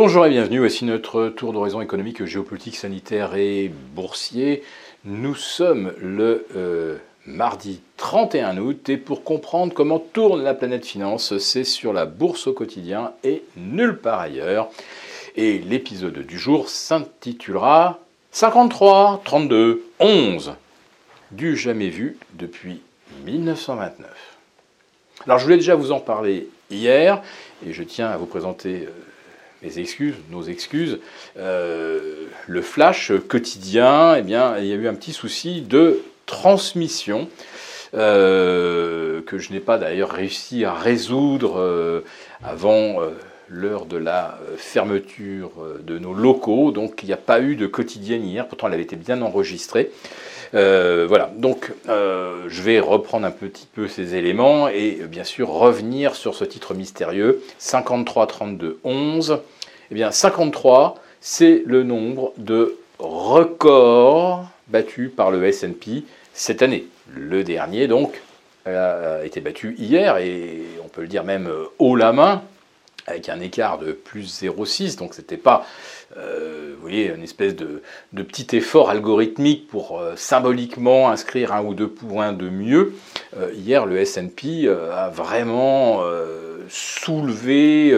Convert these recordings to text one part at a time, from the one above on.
Bonjour et bienvenue, voici notre tour d'horizon économique, géopolitique, sanitaire et boursier. Nous sommes le euh, mardi 31 août et pour comprendre comment tourne la planète finance, c'est sur la bourse au quotidien et nulle part ailleurs. Et l'épisode du jour s'intitulera 53, 32, 11 du jamais vu depuis 1929. Alors je voulais déjà vous en parler hier et je tiens à vous présenter euh, mes excuses, nos excuses. Euh, le flash quotidien, eh bien, il y a eu un petit souci de transmission. Euh, que je n'ai pas d'ailleurs réussi à résoudre avant l'heure de la fermeture de nos locaux. Donc il n'y a pas eu de quotidienne hier, pourtant elle avait été bien enregistrée. Euh, voilà, donc euh, je vais reprendre un petit peu ces éléments et bien sûr revenir sur ce titre mystérieux 53 32 11. Eh bien 53, c'est le nombre de records battus par le S&P cette année. Le dernier donc a été battu hier et on peut le dire même haut la main avec un écart de plus 0,6, donc c'était pas euh, vous voyez, une espèce de, petit effort algorithmique pour euh, symboliquement inscrire un ou deux points de mieux. Euh, hier, le S&P a vraiment soulevé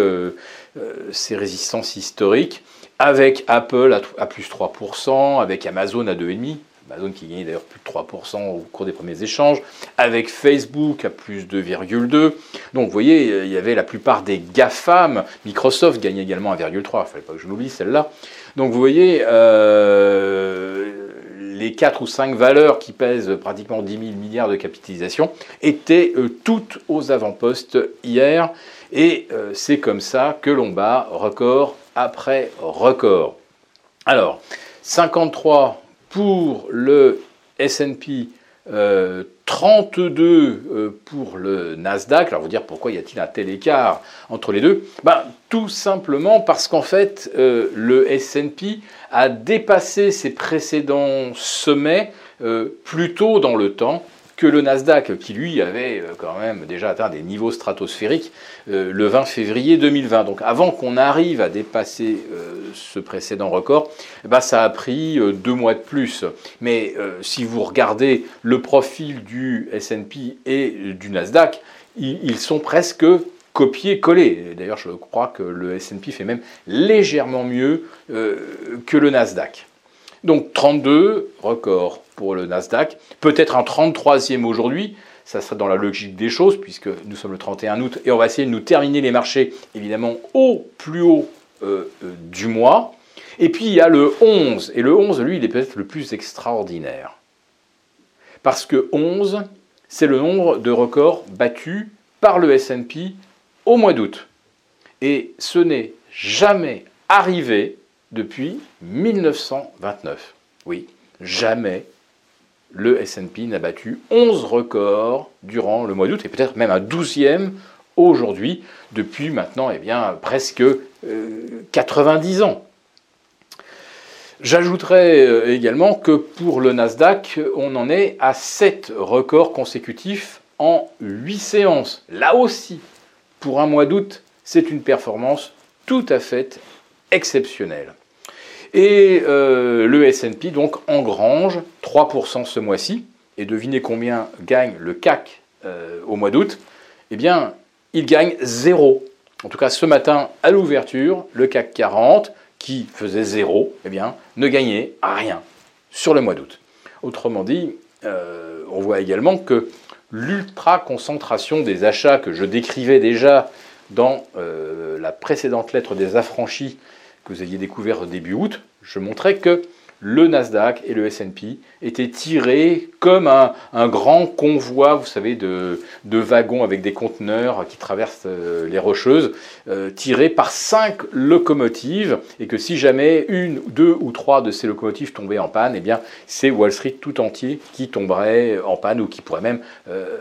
ses résistances historiques avec Apple à, à plus 3%, avec Amazon à 2,5%. Amazon qui gagnait d'ailleurs plus de 3% au cours des premiers échanges, avec Facebook à plus de 2,2. Donc vous voyez, il y avait la plupart des GAFAM. Microsoft gagnait également 1,3. Il ne fallait pas que je l'oublie celle-là. Donc vous voyez, euh, les 4 ou 5 valeurs qui pèsent pratiquement 10 000 milliards de capitalisation étaient euh, toutes aux avant-postes hier. Et euh, c'est comme ça que l'on bat record après record. Alors, 53 pour le SP, 32 euh, pour le Nasdaq. Alors vous dire pourquoi y a-t-il un tel écart entre les deux? Ben, Tout simplement parce qu'en fait euh, le S&P a dépassé ses précédents sommets euh, plus tôt dans le temps que le Nasdaq, qui lui avait euh, quand même déjà atteint des niveaux stratosphériques euh, le 20 février 2020. Donc avant qu'on arrive à dépasser euh, ce précédent record, eh ben, ça a pris deux mois de plus. Mais si vous regardez le profil du S&P et du Nasdaq, ils sont presque copier-coller. D'ailleurs, je crois que le S&P fait même légèrement mieux que le Nasdaq. Donc 32 records pour le Nasdaq, peut-être un 33e aujourd'hui, ça serait dans la logique des choses puisque nous sommes le 31 août et on va essayer de nous terminer les marchés évidemment au plus haut euh, euh, du mois. Et puis il y a le 11 et le 11 lui il est peut-être le plus extraordinaire. Parce que 11 c'est le nombre de records battus par le S&P au mois d'août. Et ce n'est jamais arrivé depuis 1929. Oui, jamais le S&P n'a battu 11 records durant le mois d'août et peut-être même un 12e aujourd'hui depuis maintenant eh bien, presque 90 euh, ans. J'ajouterais euh, également que pour le Nasdaq, on en est à 7 records consécutifs en 8 séances. Là aussi, pour un mois d'août, c'est une performance tout à fait exceptionnelle. Et euh, le S&P donc engrange 3% ce mois-ci. Et devinez combien gagne le CAC au mois d'août? Eh bien, il gagne zéro. En tout cas, ce matin, à l'ouverture, le CAC 40, qui faisait zéro, eh bien, ne gagnait rien sur le mois d'août. Autrement dit, euh, on voit également que l'ultra-concentration des achats que je décrivais déjà dans la précédente lettre des affranchis que vous aviez découvert début août, je montrais que le Nasdaq et le S&P étaient tirés comme un, grand convoi, vous savez, de, wagons avec des conteneurs qui traversent euh, les rocheuses, euh, tirés par cinq locomotives, et que si jamais une, deux ou trois de ces locomotives tombaient en panne, eh bien c'est Wall Street tout entier qui tomberait en panne ou qui pourrait même euh,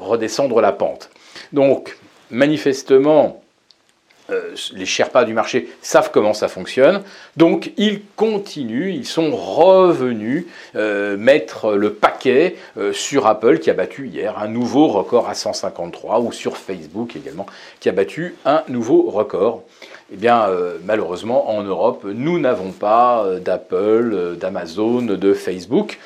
redescendre la pente. Donc, manifestement, euh, les Sherpas du marché savent comment ça fonctionne, donc ils continuent, ils sont revenus euh, mettre le paquet euh, sur Apple qui a battu hier un nouveau record à 153 ou sur Facebook également qui a battu un nouveau record. Eh bien, malheureusement, en Europe, nous n'avons pas d'Apple, d'Amazon, de Facebook.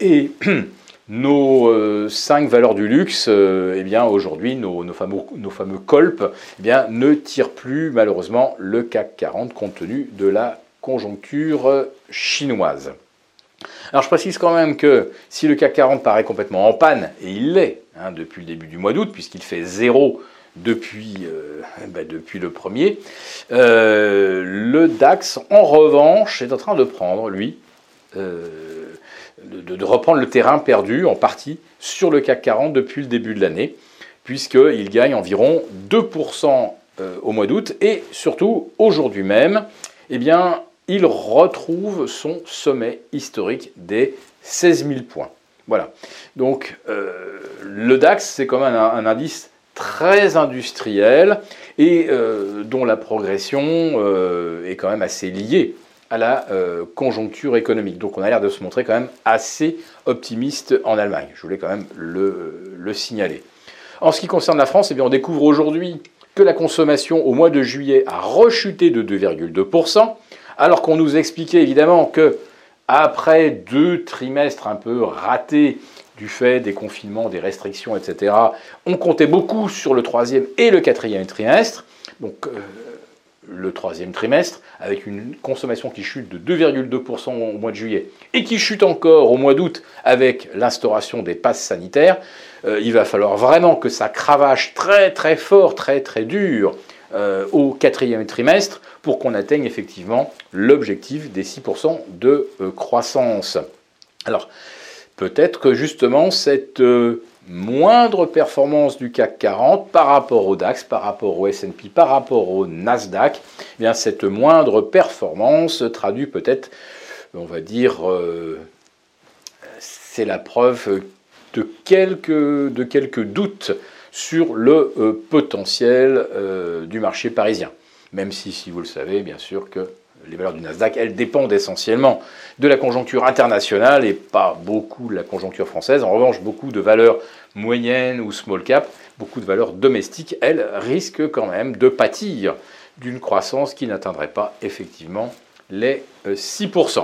Et nos euh, cinq valeurs du luxe, euh, eh bien aujourd'hui, nos, fameux, nos eh bien, ne tirent plus malheureusement le CAC 40 compte tenu de la conjoncture chinoise. Alors je précise quand même que si le CAC 40 paraît complètement en panne, et il l'est hein, depuis le début du mois d'août, puisqu'il fait zéro depuis, euh, bah, depuis le premier, le DAX en revanche est en train de prendre, lui, de, reprendre le terrain perdu en partie sur le CAC 40 depuis le début de l'année, puisqu'il gagne environ 2% euh, au mois d'août et surtout aujourd'hui même, eh bien, il retrouve son sommet historique des 16 000 points. Voilà. Donc euh, le DAX, c'est quand même un, indice très industriel et euh, dont la progression est quand même assez liée à la euh, conjoncture économique. Donc on a l'air de se montrer quand même assez optimiste en Allemagne. Je voulais quand même le, signaler. En ce qui concerne la France, eh bien, on découvre aujourd'hui que la consommation au mois de juillet a rechuté de 2,2%, alors qu'on nous expliquait évidemment que après deux trimestres un peu ratés du fait des confinements, des restrictions, etc., on comptait beaucoup sur le troisième et le quatrième trimestre. Donc euh, le troisième trimestre, avec une consommation qui chute de 2,2% au mois de juillet et qui chute encore au mois d'août avec l'instauration des passes sanitaires, euh, il va falloir vraiment que ça cravache très très fort, très très dur euh, au quatrième trimestre pour qu'on atteigne effectivement l'objectif des 6% de euh, croissance. Alors, peut-être que justement cette moindre performance du CAC 40 par rapport au DAX, par rapport au S&P, par rapport au Nasdaq, eh bien cette moindre performance traduit peut-être, on va dire, euh, c'est la preuve de quelques, doutes sur le euh, potentiel euh, du marché parisien. Même si, si vous le savez, bien sûr que les valeurs du Nasdaq, dépendent essentiellement de la conjoncture internationale et pas beaucoup de la conjoncture française. En revanche, beaucoup de valeurs moyennes ou small cap, beaucoup de valeurs domestiques, elles risquent quand même de pâtir d'une croissance qui n'atteindrait pas effectivement les 6%. Euh,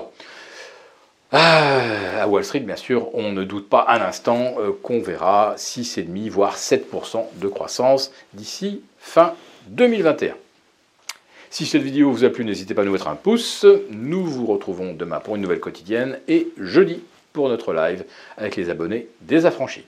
ah, à Wall Street, bien sûr, on ne doute pas un instant euh, qu'on verra 6,5 voire 7% de croissance d'ici fin 2021. Si cette vidéo vous a plu, n'hésitez pas à nous mettre un pouce. Nous vous retrouvons demain pour une nouvelle quotidienne et jeudi pour notre live avec les abonnés des affranchis.